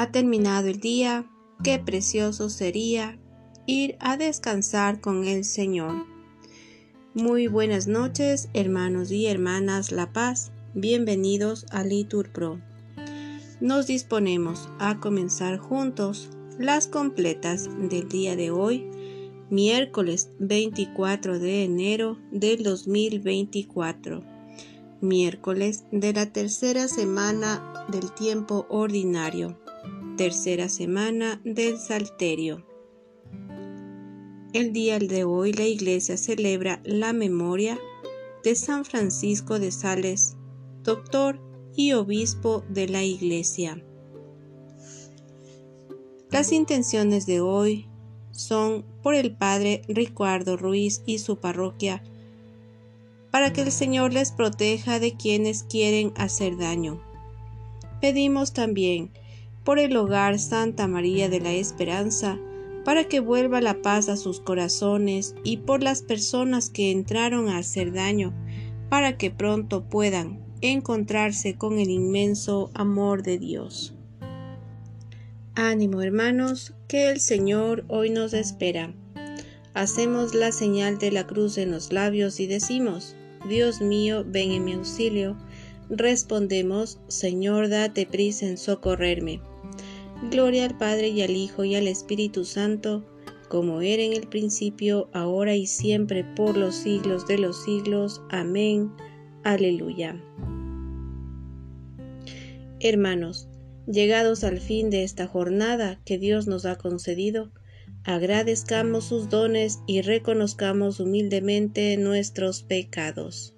Ha terminado el día, qué precioso sería ir a descansar con el Señor. Muy buenas noches, hermanos y hermanas La Paz. Bienvenidos a Litur Pro. Nos disponemos a comenzar juntos las completas del día de hoy, miércoles 24 de enero del 2024, miércoles de la tercera semana del tiempo ordinario, tercera semana del Salterio. El día de hoy la iglesia celebra la memoria de San Francisco de Sales, doctor y obispo de la iglesia. Las intenciones de hoy son por el padre Ricardo Ruiz y su parroquia, para que el Señor les proteja de quienes quieren hacer daño. Pedimos también por el hogar Santa María de la Esperanza, para que vuelva la paz a sus corazones y por las personas que entraron a hacer daño, para que pronto puedan encontrarse con el inmenso amor de Dios. Ánimo hermanos, que el Señor hoy nos espera. Hacemos la señal de la cruz en los labios y decimos, Dios mío, ven en mi auxilio. Respondemos, Señor, date prisa en socorrerme. Gloria al Padre y al Hijo y al Espíritu Santo, como era en el principio, ahora y siempre, por los siglos de los siglos. Amén. Aleluya. Hermanos, llegados al fin de esta jornada que Dios nos ha concedido, agradezcamos sus dones y reconozcamos humildemente nuestros pecados.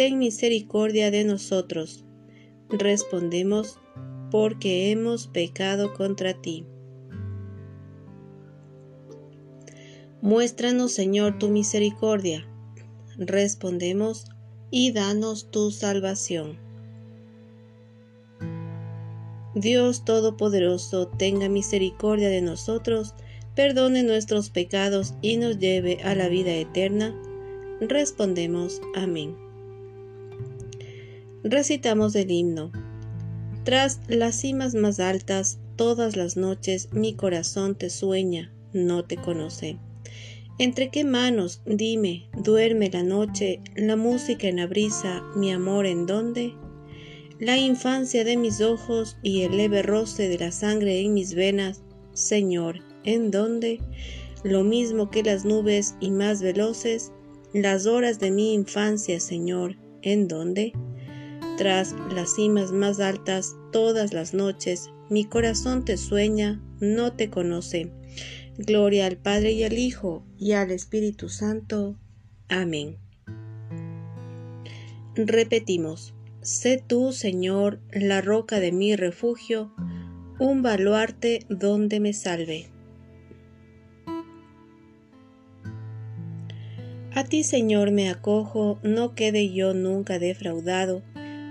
ten misericordia de nosotros. Respondemos, porque hemos pecado contra ti. Muéstranos, Señor, tu misericordia. Respondemos, y danos tu salvación. Dios Todopoderoso, tenga misericordia de nosotros, perdone nuestros pecados y nos lleve a la vida eterna. Respondemos, amén recitamos el himno. Tras las cimas más altas, todas las noches mi corazón te sueña, no te conoce. ¿Entre qué manos, dime, duerme la noche, la música en la brisa, mi amor en dónde? La infancia de mis ojos y el leve roce de la sangre en mis venas, Señor, ¿en dónde? Lo mismo que las nubes y más veloces, las horas de mi infancia, Señor, ¿en dónde? Tras las cimas más altas todas las noches, mi corazón te sueña, no te conoce. Gloria al Padre y al Hijo y al Espíritu Santo. Amén. Repetimos, sé tú, Señor, la roca de mi refugio, un baluarte donde me salve. A ti, Señor, me acojo, no quede yo nunca defraudado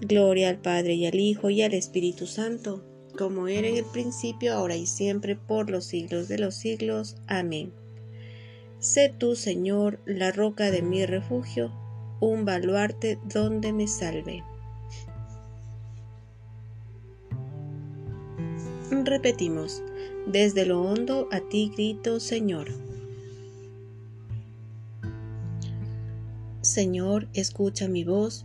Gloria al Padre y al Hijo y al Espíritu Santo, como era en el principio, ahora y siempre, por los siglos de los siglos. Amén. Sé tú, Señor, la roca de mi refugio, un baluarte donde me salve. Repetimos, desde lo hondo a ti grito, Señor. Señor, escucha mi voz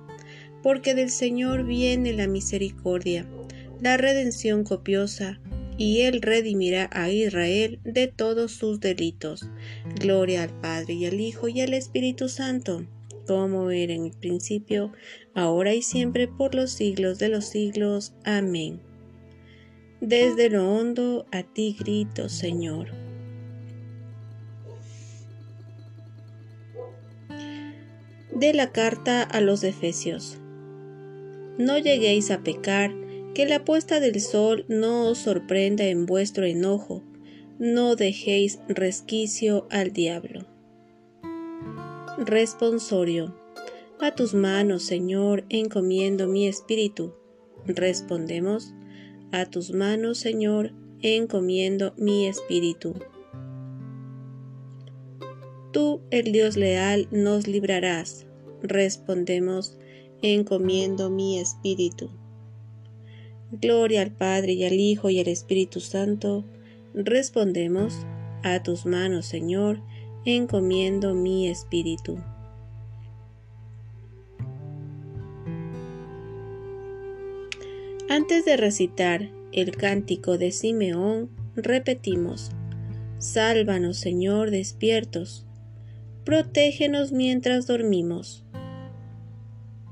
Porque del Señor viene la misericordia, la redención copiosa, y él redimirá a Israel de todos sus delitos. Gloria al Padre y al Hijo y al Espíritu Santo, como era en el principio, ahora y siempre, por los siglos de los siglos. Amén. Desde lo hondo a ti grito, Señor. De la carta a los Efesios. No lleguéis a pecar que la puesta del sol no os sorprenda en vuestro enojo, no dejéis resquicio al diablo. Responsorio. A tus manos, Señor, encomiendo mi espíritu. Respondemos. A tus manos, Señor, encomiendo mi espíritu. Tú, el Dios leal, nos librarás. Respondemos, encomiendo mi espíritu. Gloria al Padre y al Hijo y al Espíritu Santo. Respondemos, a tus manos, Señor, encomiendo mi espíritu. Antes de recitar el cántico de Simeón, repetimos, Sálvanos, Señor, despiertos, protégenos mientras dormimos,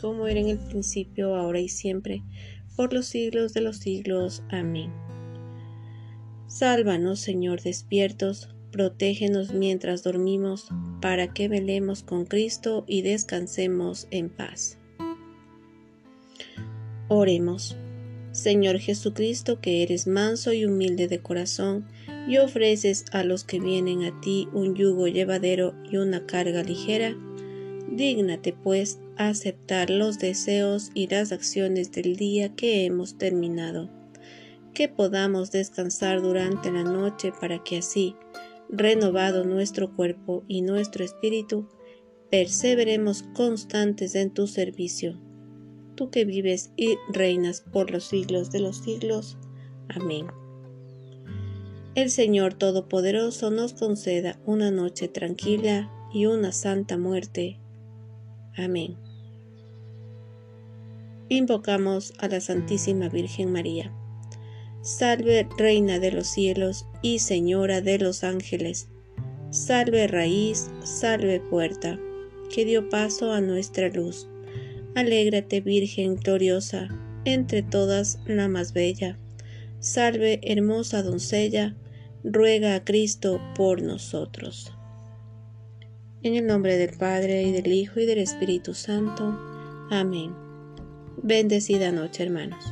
como era en el principio, ahora y siempre, por los siglos de los siglos. Amén. Sálvanos, Señor, despiertos, protégenos mientras dormimos, para que velemos con Cristo y descansemos en paz. Oremos. Señor Jesucristo, que eres manso y humilde de corazón, y ofreces a los que vienen a ti un yugo llevadero y una carga ligera, dígnate pues aceptar los deseos y las acciones del día que hemos terminado, que podamos descansar durante la noche para que así, renovado nuestro cuerpo y nuestro espíritu, perseveremos constantes en tu servicio. Tú que vives y reinas por los siglos de los siglos. Amén. El Señor Todopoderoso nos conceda una noche tranquila y una santa muerte. Amén invocamos a la Santísima Virgen María. Salve Reina de los cielos y Señora de los ángeles. Salve raíz, salve puerta, que dio paso a nuestra luz. Alégrate Virgen gloriosa, entre todas la más bella. Salve hermosa doncella, ruega a Cristo por nosotros. En el nombre del Padre, y del Hijo, y del Espíritu Santo. Amén. Bendecida noche, hermanos.